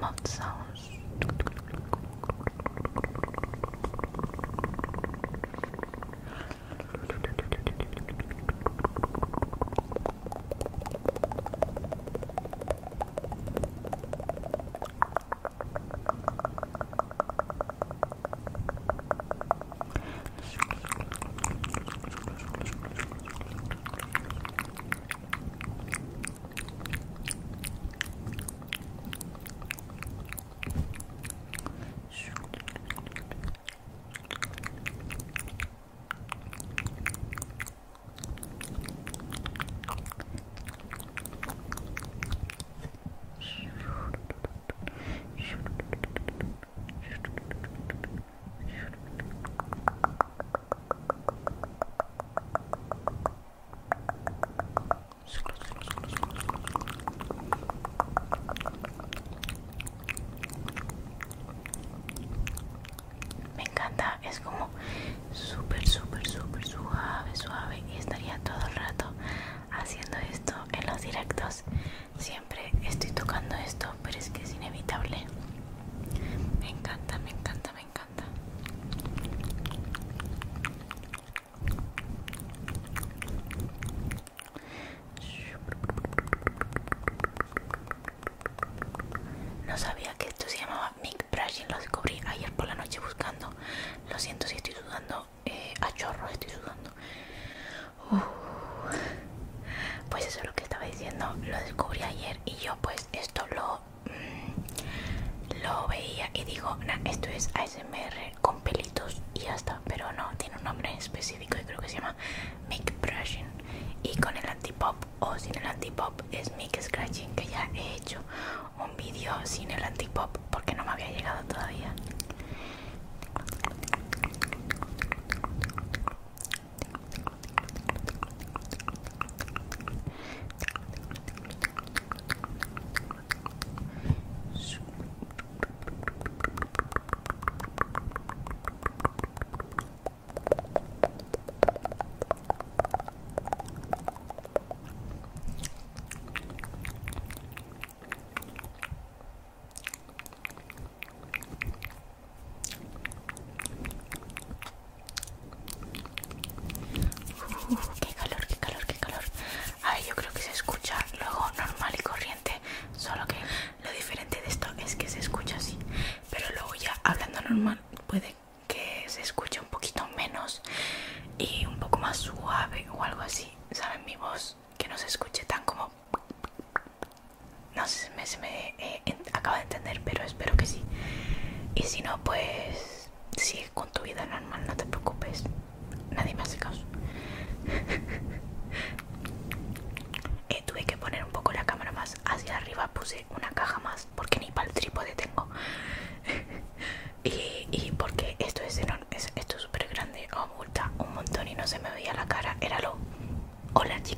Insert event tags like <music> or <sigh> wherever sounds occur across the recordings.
Mozart. sabía que esto se llamaba Mick Brushing, lo descubrí ayer por la noche buscando. Lo siento si estoy sudando, eh, a chorro, estoy sudando. Uh. Pues eso es lo que estaba diciendo, lo descubrí ayer y yo pues esto lo, mm, lo veía y digo, nah, esto es ASMR pues sigue con tu vida normal, no te preocupes. Nadie me hace caso. <laughs> Eh, tuve que poner un poco la cámara más hacia arriba, puse una caja más porque ni para el trípode tengo. <laughs> y, y porque esto es esto es súper grande, oculta un montón y no se me veía la cara. Era lo. Hola chicos.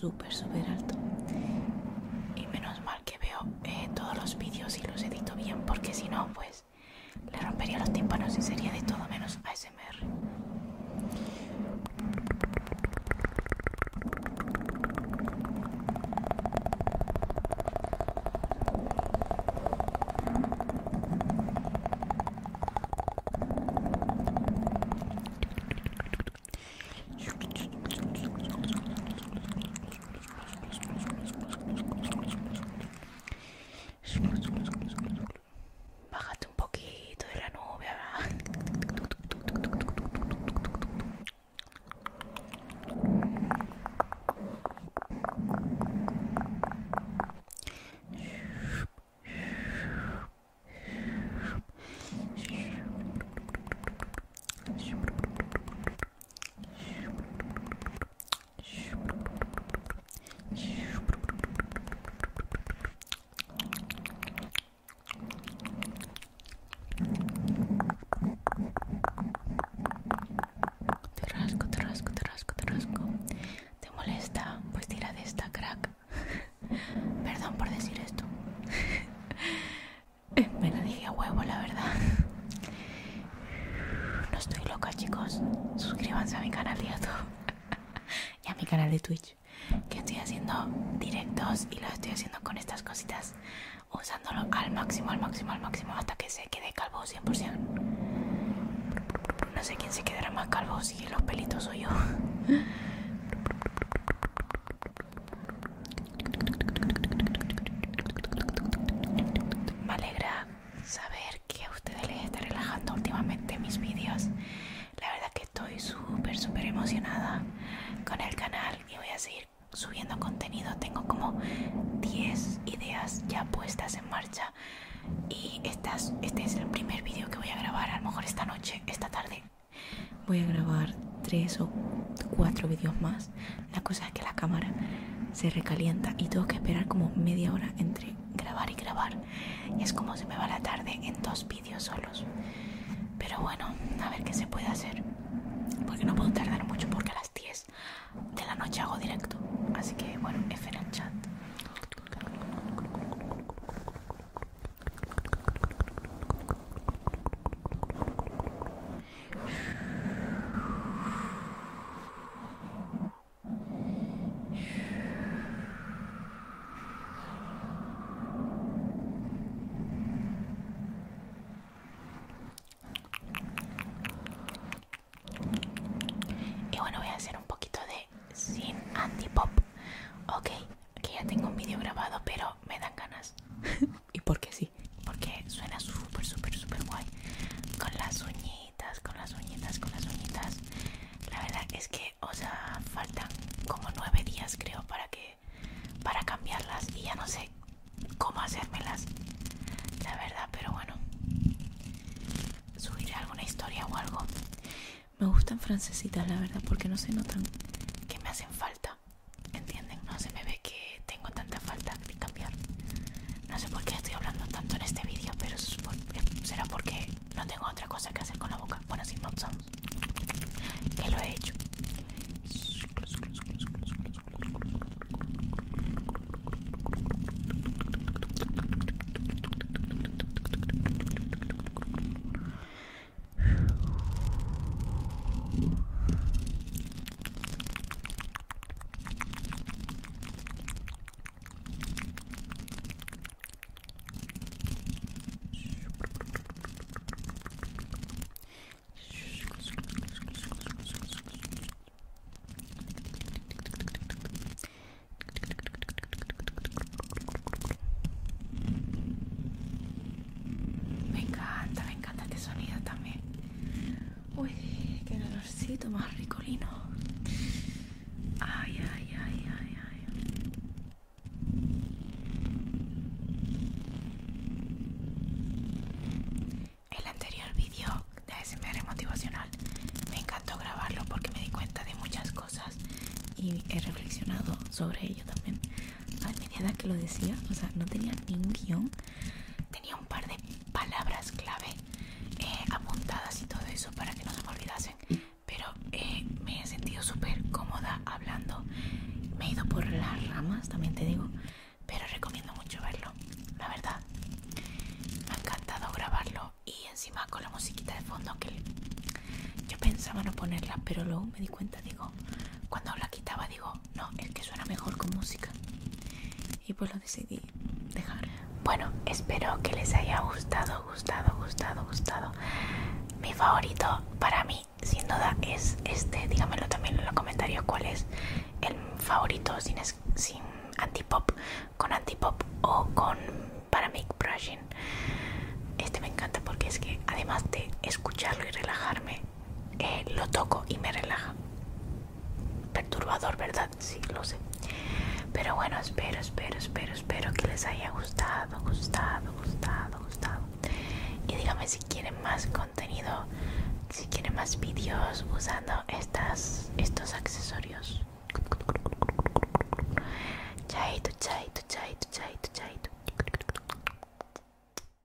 súper, súper alto. Que estoy haciendo directos y los estoy haciendo con estas cositas usándolo al máximo, al máximo, al máximo hasta que se quede calvo 100%. No sé quién se quedará más calvo, si los pelitos soy yo. Me alegra saber que a ustedes les está relajando últimamente mis vídeos. La verdad que estoy súper, súper emocionada subiendo contenido. Tengo como 10 ideas ya puestas en marcha. Y estas, este es el primer vídeo que voy a grabar. A lo mejor esta noche, esta tarde. Voy a grabar 3 o 4 vídeos más. La cosa es que la cámara se recalienta y tengo que esperar como media hora entre grabar y grabar. Y es como se me va la tarde en dos vídeos solos. Pero bueno, a ver qué se puede hacer. Porque no puedo tardar mucho porque a las 10 de la noche hago directo. Así que bueno, F en el chat. Y bueno, voy a hacer un poquito de sin anti-pop. Ok, que ya tengo un vídeo grabado, pero me dan ganas. <laughs> ¿Y por qué sí? Porque suena súper, súper, súper guay. Con las uñitas, con las uñitas, con las uñitas. La verdad es que, o sea, faltan como nueve días creo para que para cambiarlas y ya no sé cómo hacérmelas. La verdad, pero bueno. Subiré alguna historia o algo. Me gustan francesitas, la verdad, porque no se notan que me hacen falta. ¿Entienden? No se me ve que tengo tanta falta de cambiar. No sé por qué estoy hablando tanto en este vídeo, pero será porque no tengo otra cosa que hacer con la boca. Bueno, sin mouth sounds. Que lo he hecho. Me encanta, me encanta este sonido también. Uy, qué olorcito más ricolino. Ay, ay, ay, ay, ay. El anterior vídeo de ASMR motivacional me encantó grabarlo porque me di cuenta de muchas cosas y he reflexionado sobre ello también. A medida que lo decía, o sea, no tenía ningún guion, tenía un par de palabras clave eh, apuntadas y todo eso para que no se me olvidasen. Pero eh, me he sentido súper cómoda hablando. Me he ido por las ramas, también te digo, pero recomiendo mucho verlo, la verdad. Me ha encantado grabarlo y encima con la musiquita de fondo que yo pensaba no ponerla, pero luego me di cuenta, digo, cuando la quitaba, digo, no, es que suena mejor con música. Y pues lo decidí dejar. Bueno, espero que les haya gustado, gustado, gustado, gustado. Mi favorito para mí, sin duda, es este. Dígamelo también en los comentarios cuál es el favorito sin, sin antipop, con antipop o con paramic brushing. Este me encanta porque es que además de escucharlo y relajarme, eh, lo toco y me relaja. Perturbador, ¿verdad? Sí, lo sé. Pero bueno, espero, espero, espero, espero que les haya gustado, gustado, gustado, gustado. Y díganme si quieren más contenido, si quieren más vídeos usando estas, estos accesorios. Chaito, chaito, chaito, chaito, chaito.